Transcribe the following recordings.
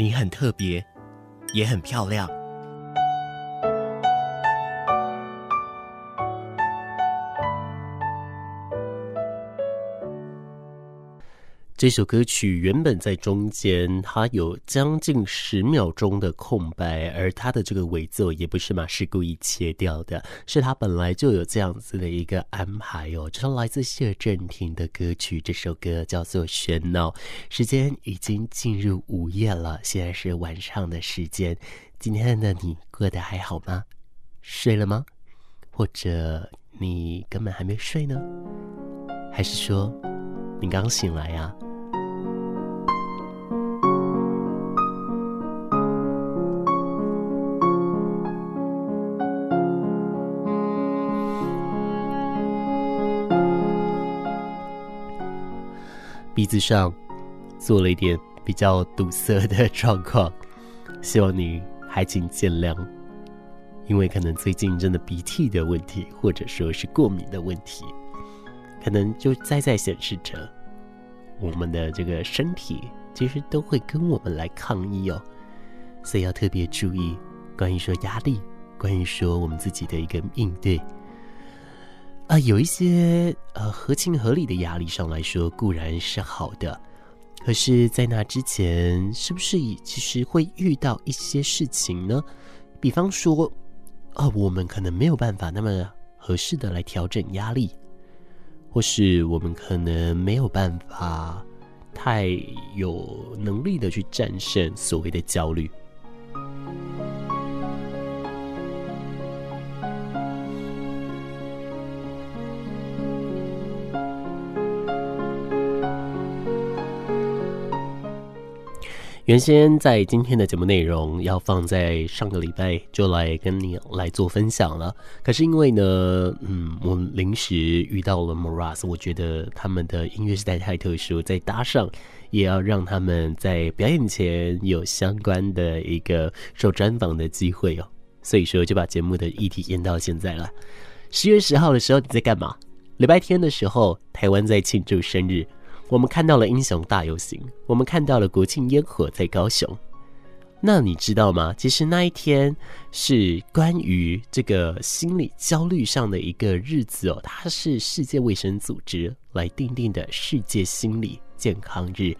你很特别，也很漂亮。这首歌曲原本在中间，它有将近十秒钟的空白，而它的这个尾奏也不是马氏故意切掉的，是它本来就有这样子的一个安排哦。这是来自谢震廷的歌曲，这首歌叫做《喧闹》。时间已经进入午夜了，现在是晚上的时间。今天的你过得还好吗？睡了吗？或者你根本还没睡呢？还是说你刚醒来呀？鼻子上做了一点比较堵塞的状况，希望你还请见谅，因为可能最近真的鼻涕的问题，或者说是过敏的问题，可能就在在显示着我们的这个身体其实都会跟我们来抗议哦，所以要特别注意关于说压力，关于说我们自己的一个应对。啊、有一些呃合情合理的压力上来说固然是好的，可是，在那之前，是不是其实会遇到一些事情呢？比方说，啊、我们可能没有办法那么合适的来调整压力，或是我们可能没有办法太有能力的去战胜所谓的焦虑。原先在今天的节目内容要放在上个礼拜就来跟你来做分享了，可是因为呢，嗯，我临时遇到了 Moras，我觉得他们的音乐实在太特殊，再搭上也要让他们在表演前有相关的一个受专访的机会哦，所以说就把节目的议题延到现在了。十月十号的时候你在干嘛？礼拜天的时候，台湾在庆祝生日。我们看到了英雄大游行，我们看到了国庆烟火在高雄。那你知道吗？其实那一天是关于这个心理焦虑上的一个日子哦，它是世界卫生组织来定定的世界心理健康日。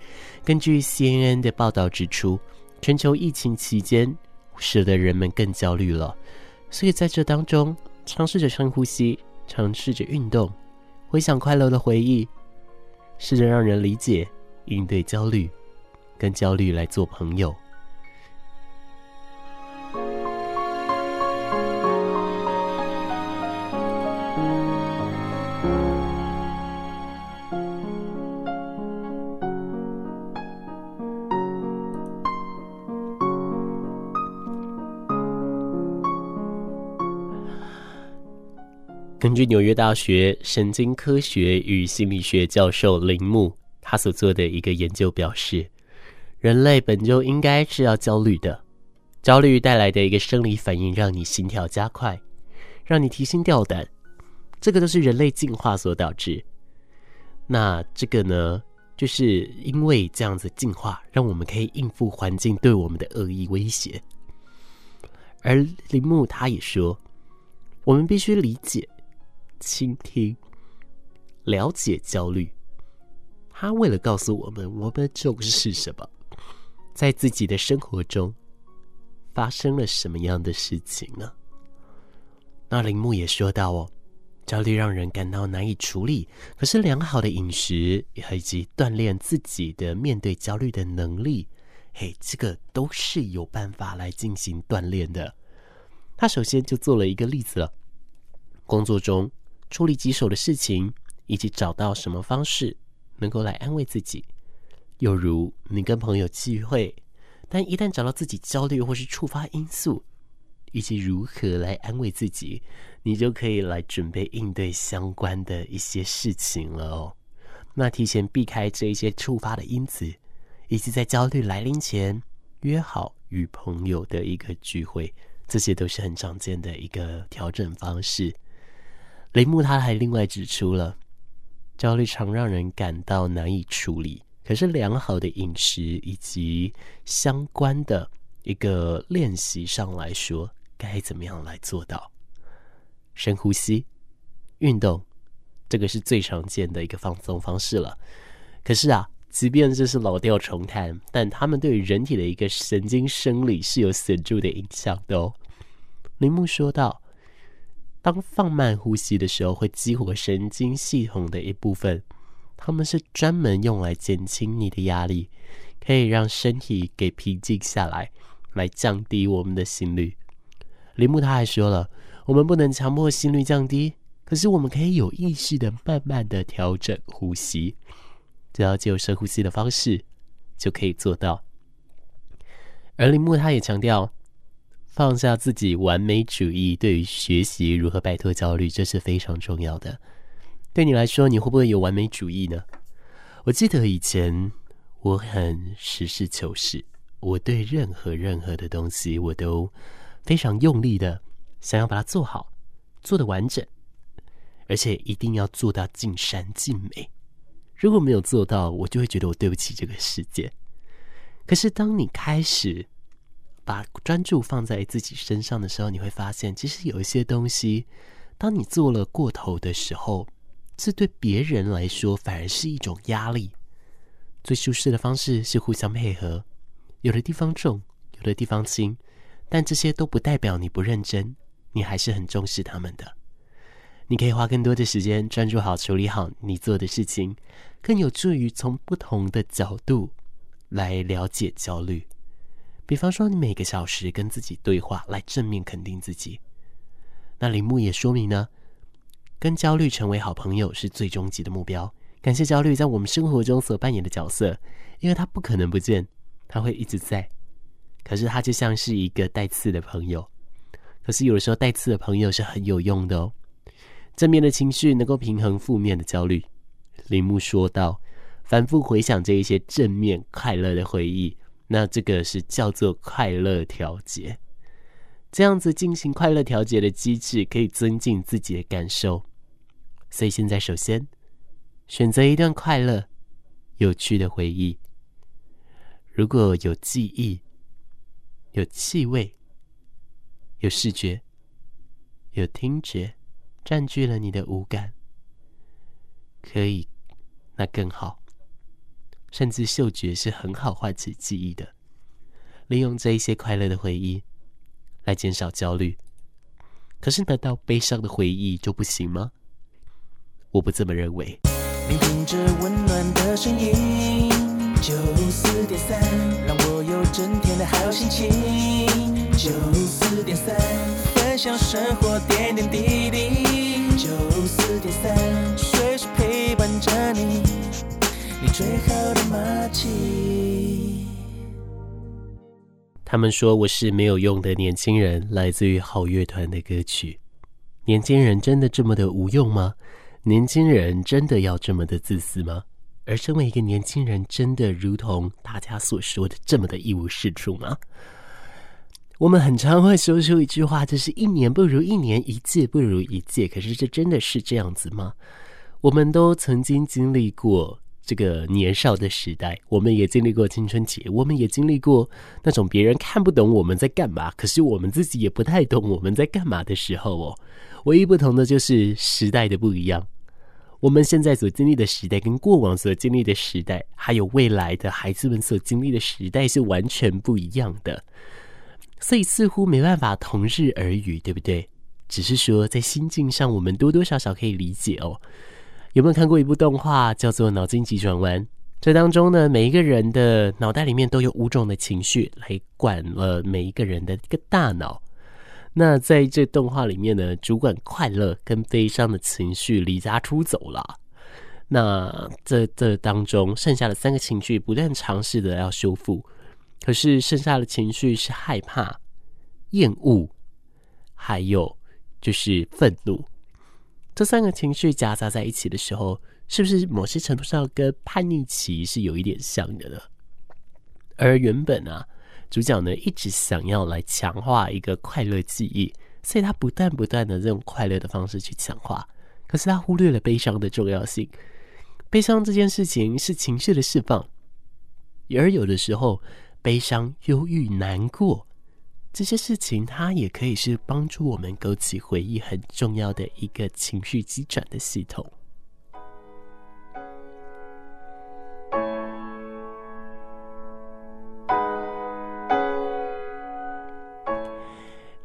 根据 CNN 的报道指出，全球疫情期间使得人们更焦虑了，所以在这当中，尝试着深呼吸，尝试着运动，回想快乐的回忆。试着让人理解，应对焦虑，跟焦虑来做朋友。根据纽约大学神经科学与心理学教授铃木他所做的一个研究表示，人类本就应该是要焦虑的，焦虑带来的一个生理反应，让你心跳加快，让你提心吊胆，这个都是人类进化所导致。那这个呢，就是因为这样子进化，让我们可以应付环境对我们的恶意威胁。而铃木他也说，我们必须理解。倾听、了解焦虑，他为了告诉我们，我们重视什么，在自己的生活中发生了什么样的事情呢？那铃木也说到哦，焦虑让人感到难以处理，可是良好的饮食以及锻炼自己的面对焦虑的能力，嘿，这个都是有办法来进行锻炼的。他首先就做了一个例子了，工作中。处理棘手的事情，以及找到什么方式能够来安慰自己。又如你跟朋友聚会，但一旦找到自己焦虑或是触发因素，以及如何来安慰自己，你就可以来准备应对相关的一些事情了哦。那提前避开这一些触发的因子，以及在焦虑来临前约好与朋友的一个聚会，这些都是很常见的一个调整方式。铃木他还另外指出了，焦虑常让人感到难以处理。可是良好的饮食以及相关的一个练习上来说，该怎么样来做到？深呼吸、运动，这个是最常见的一个放松方式了。可是啊，即便这是老调重弹，但他们对人体的一个神经生理是有显著的影响的哦。铃木说道，当放慢呼吸的时候，会激活神经系统的一部分。他们是专门用来减轻你的压力，可以让身体给平静下来，来降低我们的心率。铃木他还说了，我们不能强迫心率降低，可是我们可以有意识的慢慢的调整呼吸，只要借由深呼吸的方式就可以做到。而铃木他也强调，放下自己完美主义，对于学习如何摆脱焦虑，这是非常重要的。对你来说，你会不会有完美主义呢？我记得以前我很实事求是，我对任何任何的东西，我都非常用力的想要把它做好，做得完整，而且一定要做到尽善尽美。如果没有做到，我就会觉得我对不起这个世界。可是当你开始把专注放在自己身上的时候，你会发现，其实有一些东西，当你做了过头的时候，这对别人来说反而是一种压力。最舒适的方式是互相配合，有的地方重，有的地方轻，但这些都不代表你不认真，你还是很重视他们的。你可以花更多的时间专注好处理好你做的事情，更有助于从不同的角度来了解焦虑。比方说，你每个小时跟自己对话，来正面肯定自己。那铃木也说明呢。跟焦虑成为好朋友是最终极的目标。感谢焦虑在我们生活中所扮演的角色，因为它不可能不见，它会一直在。可是它就像是一个带刺的朋友。可是有的时候带刺的朋友是很有用的哦。正面的情绪能够平衡负面的焦虑。铃木说道：“反复回想这一些正面快乐的回忆，那这个是叫做快乐调节。这样子进行快乐调节的机制，可以增进自己的感受。”所以现在，首先选择一段快乐、有趣的回忆。如果有记忆、有气味、有视觉、有听觉，占据了你的五感，可以，那更好。甚至嗅觉是很好唤起记忆的。利用这一些快乐的回忆来减少焦虑。可是，难道悲伤的回忆就不行吗？我不这么认为。聆听着温暖的声音，九四点三，让我有整天的好心情。九四点三，分享生活点点滴滴。九四点三，最好的默契。他们说我是没有用的年轻人，来自于好乐团的歌曲。年轻人真的这么的无用吗？年轻人真的要这么的自私吗？而身为一个年轻人，真的如同大家所说的这么的一无是处吗？我们很常会说出一句话，就是一年不如一年，一届不如一届。可是这真的是这样子吗？我们都曾经经历过这个年少的时代，我们也经历过青春期，我们也经历过那种别人看不懂我们在干嘛，可是我们自己也不太懂我们在干嘛的时候哦。唯一不同的就是时代的不一样。我们现在所经历的时代，跟过往所经历的时代，还有未来的孩子们所经历的时代是完全不一样的，所以似乎没办法同日而语，对不对？只是说在心境上，我们多多少少可以理解哦。有没有看过一部动画叫做《脑筋急转弯》？这当中呢，每一个人的脑袋里面都有五种的情绪来管了每一个人的一个大脑。那在这动画里面呢，主管快乐跟悲伤的情绪离家出走了。那这这当中剩下的三个情绪不断尝试的要修复，可是剩下的情绪是害怕、厌恶，还有就是愤怒。这三个情绪夹杂在一起的时候，是不是某些程度上跟叛逆期是有一点像的呢？而原本啊，主角呢一直想要来强化一个快乐记忆，所以他不断不断的用快乐的方式去强化，可是他忽略了悲伤的重要性。悲伤这件事情是情绪的释放，而有的时候，悲伤、忧郁、难过这些事情，它也可以是帮助我们勾起回忆很重要的一个情绪机转的系统。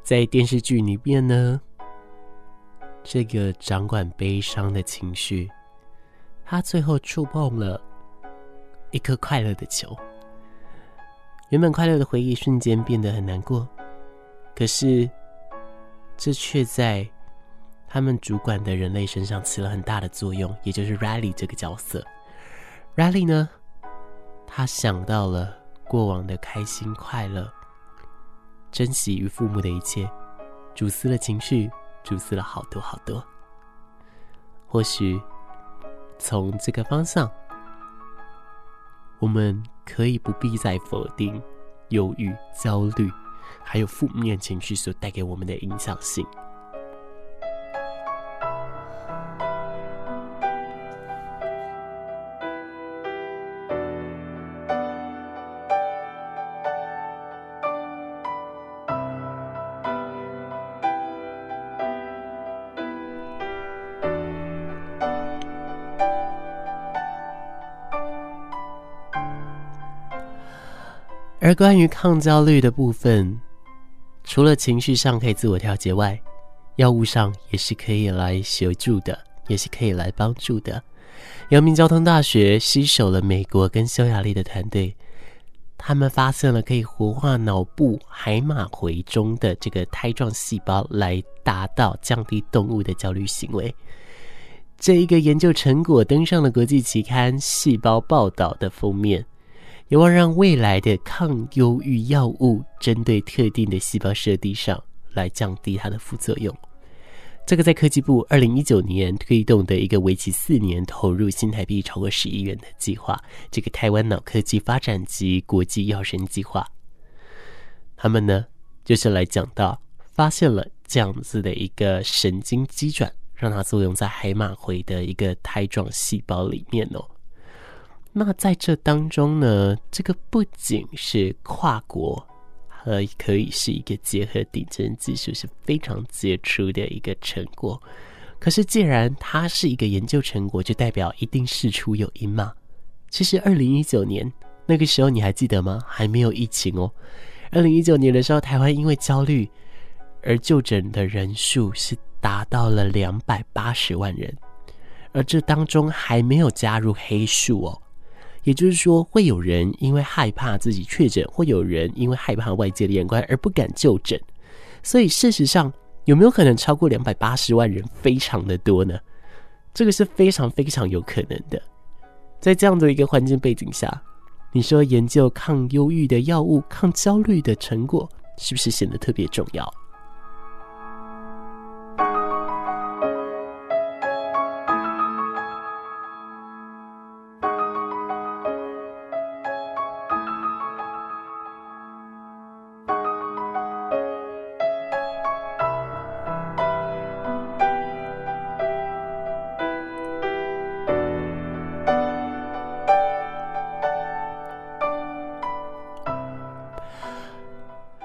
在电视剧里面呢，这个掌管悲伤的情绪，他最后触碰了一颗快乐的球。原本快乐的回忆瞬间变得很难过，可是这却在他们主管的人类身上起了很大的作用，也就是 Riley 这个角色。Riley 呢，他想到了过往的开心快乐。珍惜与父母的一切，主思了情绪，主思了好多好多。或许从这个方向，我们可以不必再否定忧郁、焦虑，还有负面情绪所带给我们的影响性。关于抗焦虑的部分，除了情绪上可以自我调节外，药物上也是可以来协助的，也是可以来帮助的。阳明交通大学携手了美国跟匈牙利的团队，他们发现了可以活化脑部海马回中的这个胎状细胞，来达到降低动物的焦虑行为。这一个研究成果登上了国际期刊《细胞报道》的封面。有望让未来的抗忧郁药物针对特定的细胞设定上来降低它的副作用。这个在科技部二零一九年推动的一个为期四年、投入新台币超过十亿元的计划，这个台湾脑科技发展及国际药神计划，他们呢就是来讲到发现了这样子的一个神经机转，让它作用在海马回的一个胎状细胞里面哦。那在这当中呢，这个不仅是跨国，还可以是一个结合顶尖技术是非常杰出的一个成果。可是，既然它是一个研究成果，就代表一定事出有因嘛？其实，二零一九年那个时候你还记得吗？还没有疫情哦。二零一九年的时候，台湾因为焦虑而就诊的人数是达到了两百八十万人，而这当中还没有加入黑数哦。也就是说，会有人因为害怕自己确诊，会有人因为害怕外界的眼光而不敢就诊。所以，事实上有没有可能超过两百八十万人？非常的多呢？这个是非常非常有可能的。在这样的一个环境背景下，你说研究抗忧郁的药物、抗焦虑的成果，是不是显得特别重要？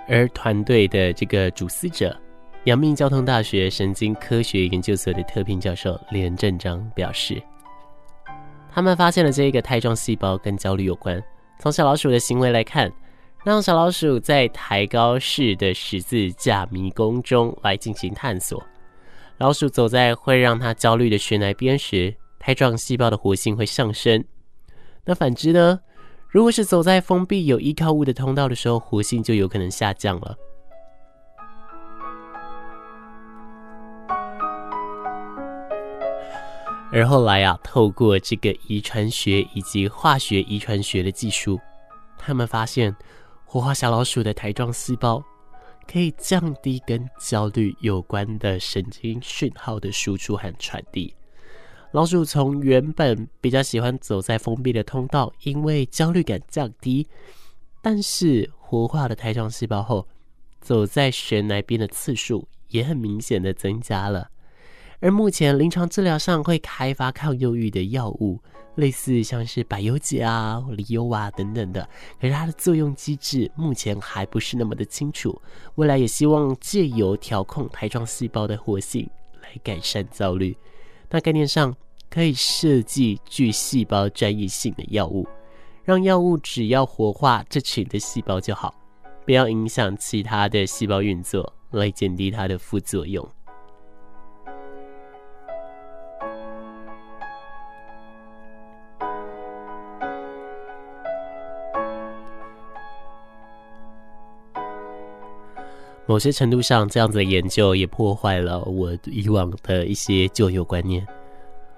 而团队的这个主思者，阳明交通大学神经科学研究所的特聘教授连正章表示，他们发现了这个胎状细胞跟焦虑有关。从小老鼠的行为来看，让小老鼠在抬高式的十字架迷宫中来进行探索。老鼠走在会让它焦虑的悬崖边时，胎状细胞的活性会上升。那反之呢？如果是走在封闭有依靠物的通道的时候，活性就有可能下降了。而后来啊，透过这个遗传学以及化学遗传学的技术，他们发现活化小老鼠的苔状细胞可以降低跟焦虑有关的神经讯号的输出和传递。老鼠从原本比较喜欢走在封闭的通道，因为焦虑感降低。但是活化的苔状细胞后，走在悬崖边的次数也很明显的增加了。而目前临床治疗上会开发抗忧郁的药物，类似像是百忧解啊、利忧啊等等的，可是它的作用机制目前还不是那么的清楚。未来也希望借由调控苔状细胞的活性来改善焦虑。那概念上可以设计具细胞专一性的药物，让药物只要活化这群的细胞就好，不要影响其他的细胞运作，来减低它的副作用。某些程度上，这样子的研究也破坏了我以往的一些旧有观念。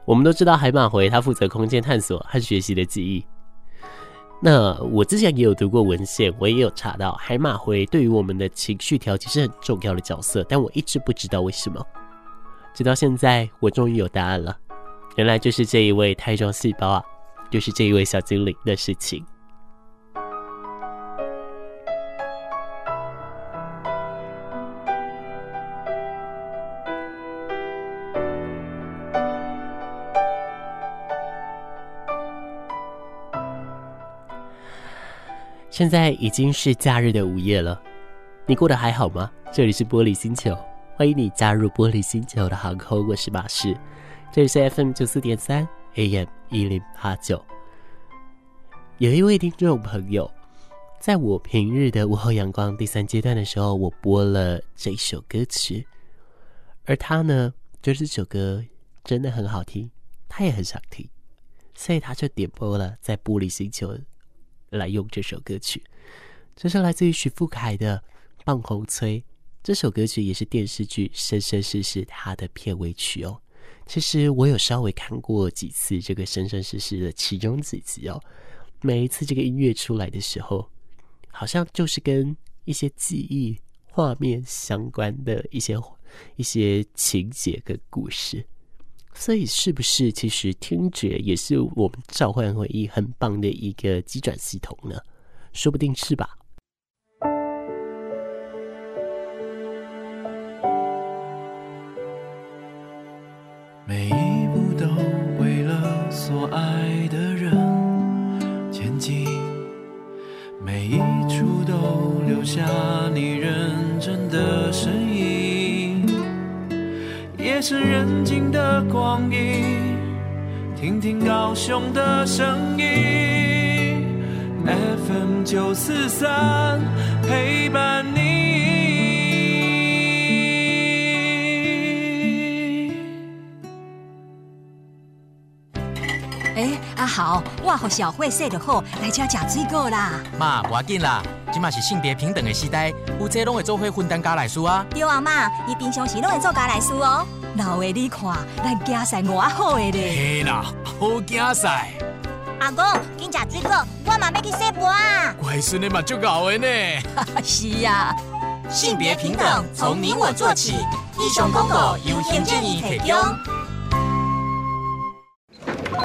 我们都知道海马回它负责空间探索和学习的记忆。那我之前也有读过文献，我也有查到海马回对于我们的情绪调节是很重要的角色，但我一直不知道为什么。直到现在，我终于有答案了，原来就是这一位苔状细胞啊，就是这一位小精灵的事情。现在已经是假日的午夜了，你过得还好吗？这里是玻璃星球，欢迎你加入玻璃星球的航空，我是马士，这里是 FM 九四点三 AM 一零八九。有一位听众朋友，在我平日的午后阳光第三阶段的时候，我播了这一首歌曲，而他呢，觉得这首歌真的很好听，他也很想听，所以他就点播了在玻璃星球。来用这首歌曲，这是来自于许富凯的《棒红催》。这首歌曲也是电视剧《生生世世》它的片尾曲哦。其实我有稍微看过几次这个《生生世世》的其中几集哦。每一次这个音乐出来的时候，好像就是跟一些记忆画面相关的一些一些情节跟故事。所以，是不是其实听觉也是我们召唤回忆很棒的一个机转系统呢？说不定是吧。夜深人静的光阴，听听高雄的声音，FM 九四三陪伴你。哎，阿豪，我和小慧说的好，来家吃水果啦。妈，不要紧啦。今嘛是性别平等的时代，有这拢会做伙分担家内事啊。对啊，妈，伊平常时拢会做家内事哦。老的你看，咱家晒偌好的咧。嘿啦，好家晒。阿公，紧食水果，我嘛要去洗盘啊。乖孙的嘛就搞的呢。是呀，性别平等从你我做起，英雄公告由行政院提供。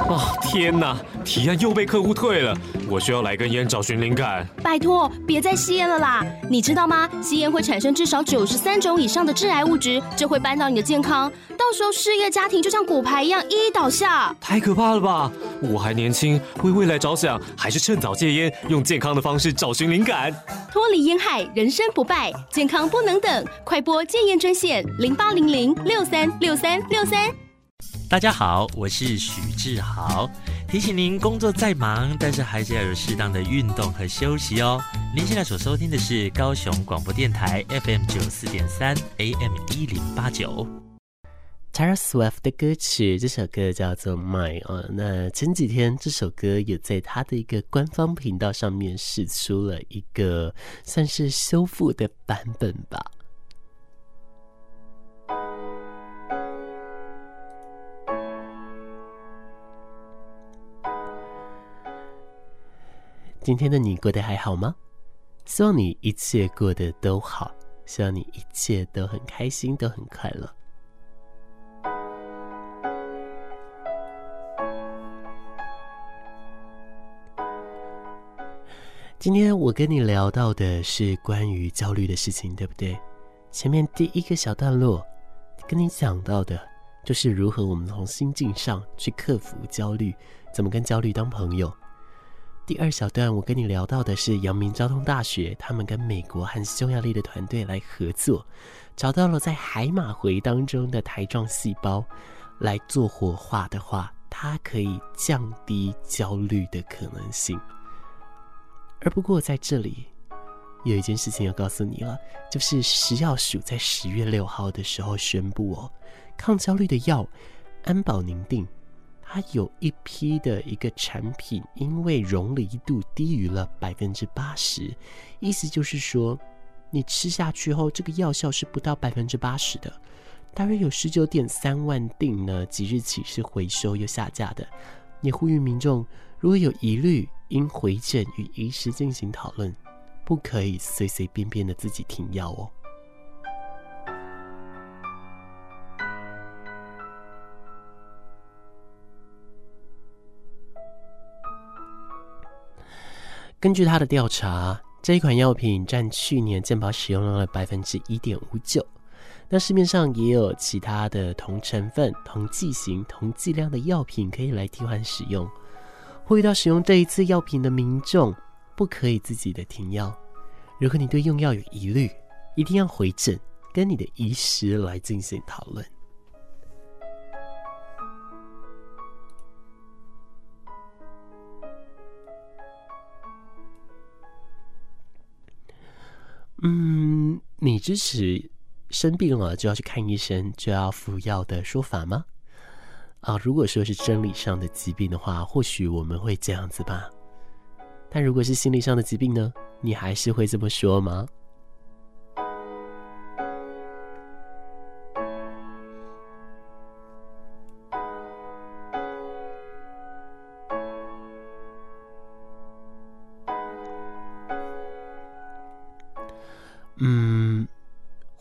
哦天哪！提案又被客户退了，我需要来根烟找寻灵感。拜托，别再吸烟了啦！你知道吗？吸烟会产生至少九十三种以上的致癌物质，这会扳倒你的健康，到时候事业家庭就像骨牌一样一一倒下。太可怕了吧！我还年轻，为未来着想，还是趁早戒烟，用健康的方式找寻灵感，脱离烟害，人生不败，健康不能等，快拨戒烟专线零八零零六三六三六三。大家好，我是许志豪。提醒您，工作再忙，但是还是要有适当的运动和休息哦。您现在所收听的是高雄广播电台 FM 九四点三 AM 一零八九。Taylor Swift 的歌曲，这首歌叫做《My》哦》。那前几天这首歌也在他的一个官方频道上面释出了一个算是修复的版本吧。今天的你过得还好吗？希望你一切过得都好，希望你一切都很开心，都很快乐。今天我跟你聊到的是关于焦虑的事情，对不对？前面第一个小段落跟你讲到的，就是如何我们从心境上去克服焦虑，怎么跟焦虑当朋友。第二小段，我跟你聊到的是阳明交通大学，他们跟美国和匈牙利的团队来合作，找到了在海马回当中的苔状细胞，来做活化的话，它可以降低焦虑的可能性。而不过在这里，有一件事情要告诉你了，就是食药署在十月六号的时候宣布哦，抗焦虑的药安保宁定。它有一批的一个产品，因为溶离度低于了百分之八十，意思就是说，你吃下去后，这个药效是不到百分之八十的。大约有十九点三万锭呢，即日起是回收又下架的。也呼吁民众，如果有疑虑，应回诊与医师进行讨论，不可以随随便便的自己停药哦。根据他的调查，这一款药品占去年健保使用量的百分之一点五九。那市面上也有其他的同成分、同剂型、同剂量的药品可以来替换使用。呼吁到使用这一次药品的民众，不可以自己的停药。如果你对用药有疑虑，一定要回诊，跟你的医师来进行讨论。嗯，你支持生病了就要去看医生，就要服药的说法吗？啊，如果说是生理上的疾病的话，或许我们会这样子吧。但如果是心理上的疾病呢？你还是会这么说吗？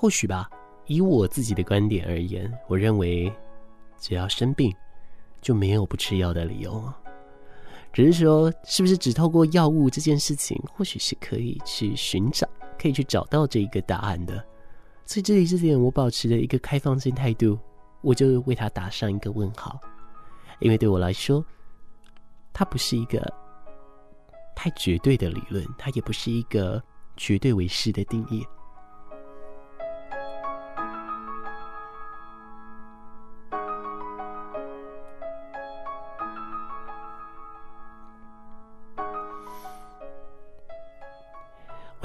或许吧。以我自己的观点而言，我认为只要生病，就没有不吃药的理由。只是说，是不是只透过药物这件事情，或许是可以去寻找，可以去找到这一个答案的。所以这里这点，我保持着一个开放性态度，我就为他打上一个问号。因为对我来说，它不是一个太绝对的理论，它也不是一个。绝对为是的定义。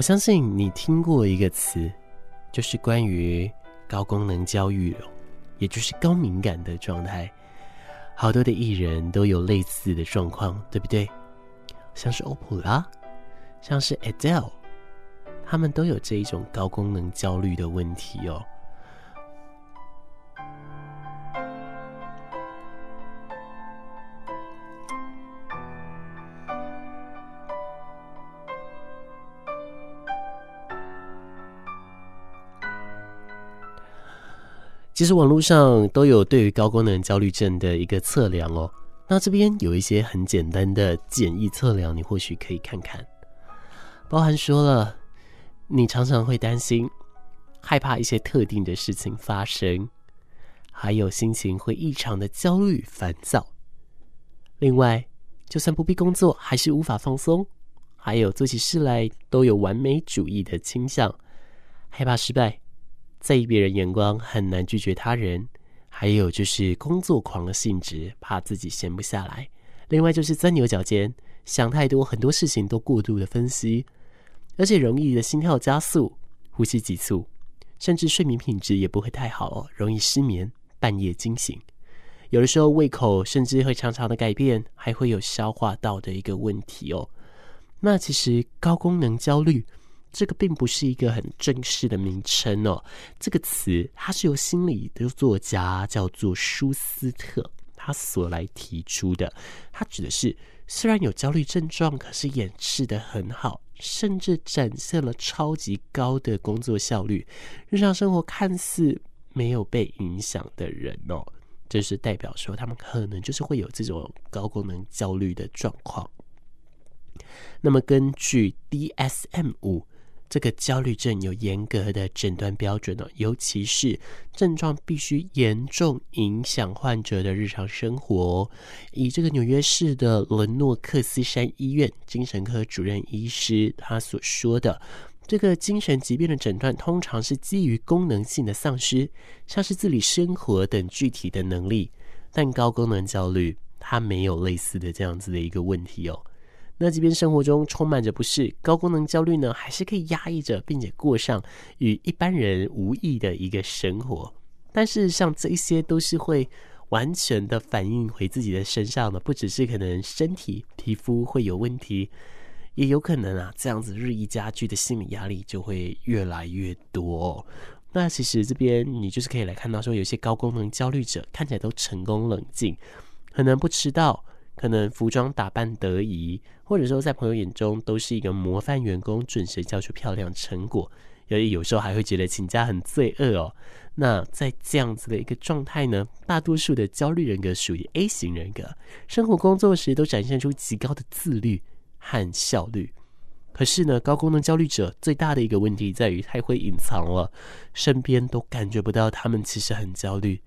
我相信你听过一个词，就是关于高功能焦虑，也就是高敏感的状态。好多的艺人都有类似的状况，对不对？像是欧普拉，像是 Adele。他们都有这一种高功能焦虑的问题哦。其实网络上都有对于高功能焦虑症的一个测量哦。那这边有一些很简单的简易测量，你或许可以看看，包含说了。你常常会担心、害怕一些特定的事情发生，还有心情会异常的焦虑、烦躁。另外，就算不必工作，还是无法放松，还有做起事来都有完美主义的倾向，害怕失败，在意别人眼光，很难拒绝他人。还有就是工作狂的性质，怕自己闲不下来。另外就是钻牛角尖，想太多，很多事情都过度的分析。而且容易的心跳加速、呼吸急促，甚至睡眠品质也不会太好哦，容易失眠、半夜惊醒。有的时候胃口甚至会常常的改变，还会有消化道的一个问题哦。那其实高功能焦虑这个并不是一个很正式的名称哦，这个词它是由心理的作家叫做舒斯特他所来提出的。他指的是，虽然有焦虑症状，可是掩饰得很好，甚至展现了超级高的工作效率，日常生活看似没有被影响的人哦，这是代表说他们可能就是会有这种高功能焦虑的状况。那么根据 DSM 五。这个焦虑症有严格的诊断标准哦，尤其是症状必须严重影响患者的日常生活。以这个纽约市的伦诺克斯山医院精神科主任医师他所说的，这个精神疾病的诊断通常是基于功能性的丧失，像是自理生活等具体的能力，但高功能焦虑它没有类似的这样子的一个问题哦。那即便生活中充满着不适，高功能焦虑呢，还是可以压抑着，并且过上与一般人无异的一个生活。但是，像这一些都是会完全的反映回自己的身上的，不只是可能身体皮肤会有问题，也有可能啊，这样子日益加剧的心理压力就会越来越多。那其实这边你就是可以来看到说，有些高功能焦虑者看起来都成功冷静，可能不迟到。可能服装打扮得宜，或者说在朋友眼中都是一个模范员工，准时交出漂亮成果。有有时候还会觉得请假很罪恶哦。那在这样子的一个状态呢，大多数的焦虑人格属于 A 型人格，生活工作时都展现出极高的自律和效率。可是呢，高功能焦虑者最大的一个问题在于太会隐藏了，身边都感觉不到他们其实很焦虑。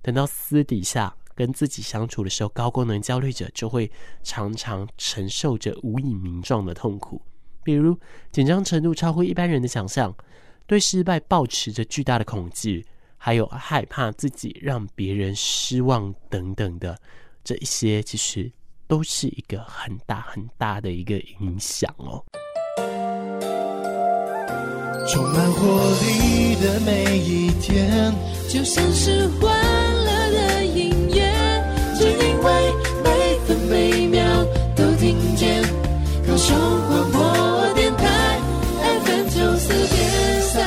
等到私底下。跟自己相处的时候，高功能焦虑者就会常常承受着无以名状的痛苦，比如紧张程度超乎一般人的想象，对失败抱持着巨大的恐惧，还有害怕自己让别人失望等等的，这一些其实都是一个很大很大的一个影响哦。充满活力的每一天，就像是高雄广播电台 FM 九四点三。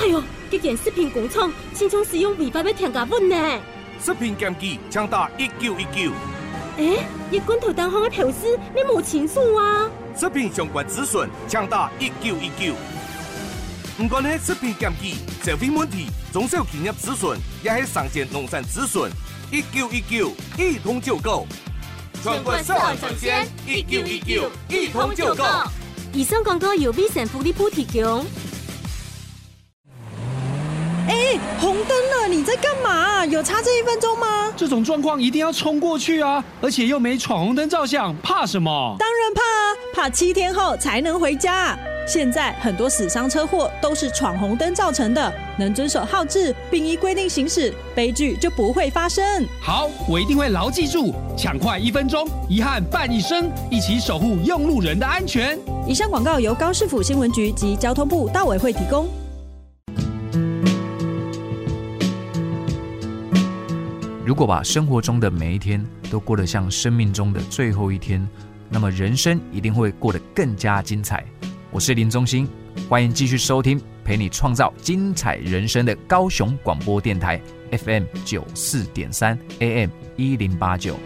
哎呦，这件食品工厂经常使用违法的添加物呢！食品检举将打一九一九。哎，一罐头单行的投资，你冇清楚啊？食品相关资讯，请打一九一九。唔管是食品检举、消费问题、中小企业资讯，也是上线农产资讯，一九一九一通就够。全国食安专线，一九一九一通就够。以上广告由卫生福利部提供。哎，红灯了，你在干嘛？有差这一分钟吗？这种状况一定要冲过去啊！而且又没闯红灯照相，怕什么？当然怕啊，怕七天后才能回家。现在很多死伤车祸都是闯红灯造成的，能遵守号志并依规定行驶，悲剧就不会发生。好，我一定会牢记住，抢快一分钟，遗憾伴一生，一起守护用路人的安全。以上广告由高市府新闻局及交通部大委会提供。如果把生活中的每一天都过得像生命中的最后一天，那么人生一定会过得更加精彩。我是林宗兴，欢迎继续收听陪你创造精彩人生的高雄广播电台 FM 九四点三 AM 一零八九。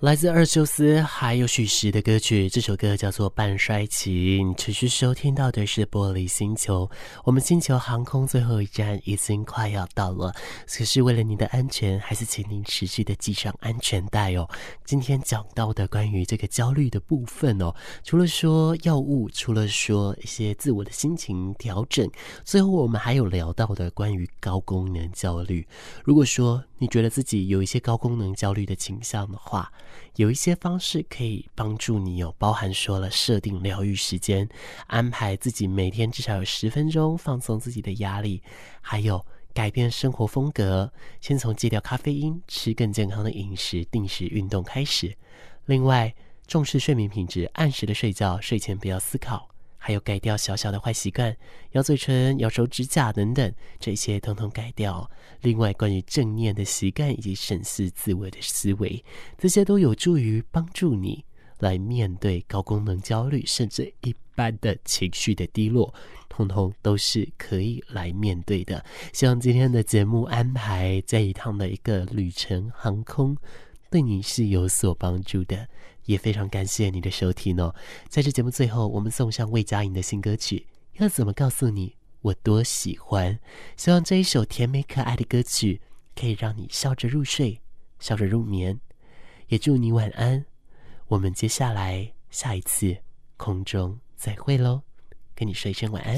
来自二修斯还有许石的歌曲，这首歌叫做《半衰期》。你持续收听到的是《玻璃星球》，我们星球航空最后一站已经快要到了，可是为了您的安全，还是请您持续的系上安全带哦。今天讲到的关于这个焦虑的部分哦，除了说药物，除了说一些自我的心情调整，最后我们还有聊到的关于高功能焦虑。如果说你觉得自己有一些高功能焦虑的倾向的话，有一些方式可以帮助你有，包含说了设定疗愈时间，安排自己每天至少有十分钟放松自己的压力，还有改变生活风格，先从戒掉咖啡因、吃更健康的饮食、定时运动开始。另外，重视睡眠品质，按时的睡觉，睡前不要思考。还有改掉小小的坏习惯，咬嘴唇、咬手指甲等等，这些通通改掉。另外，关于正念的习惯以及审视自我的思维，这些都有助于帮助你来面对高功能焦虑，甚至一般的情绪的低落，通通都是可以来面对的。希望今天的节目安排这一趟的一个旅程航空，对你是有所帮助的。也非常感谢你的收听哦！在这节目最后，我们送上魏佳莹的新歌曲，要怎么告诉你我多喜欢？希望这一首甜美可爱的歌曲可以让你笑着入睡，笑着入眠。也祝你晚安。我们接下来下一次空中再会喽，跟你说一声晚安。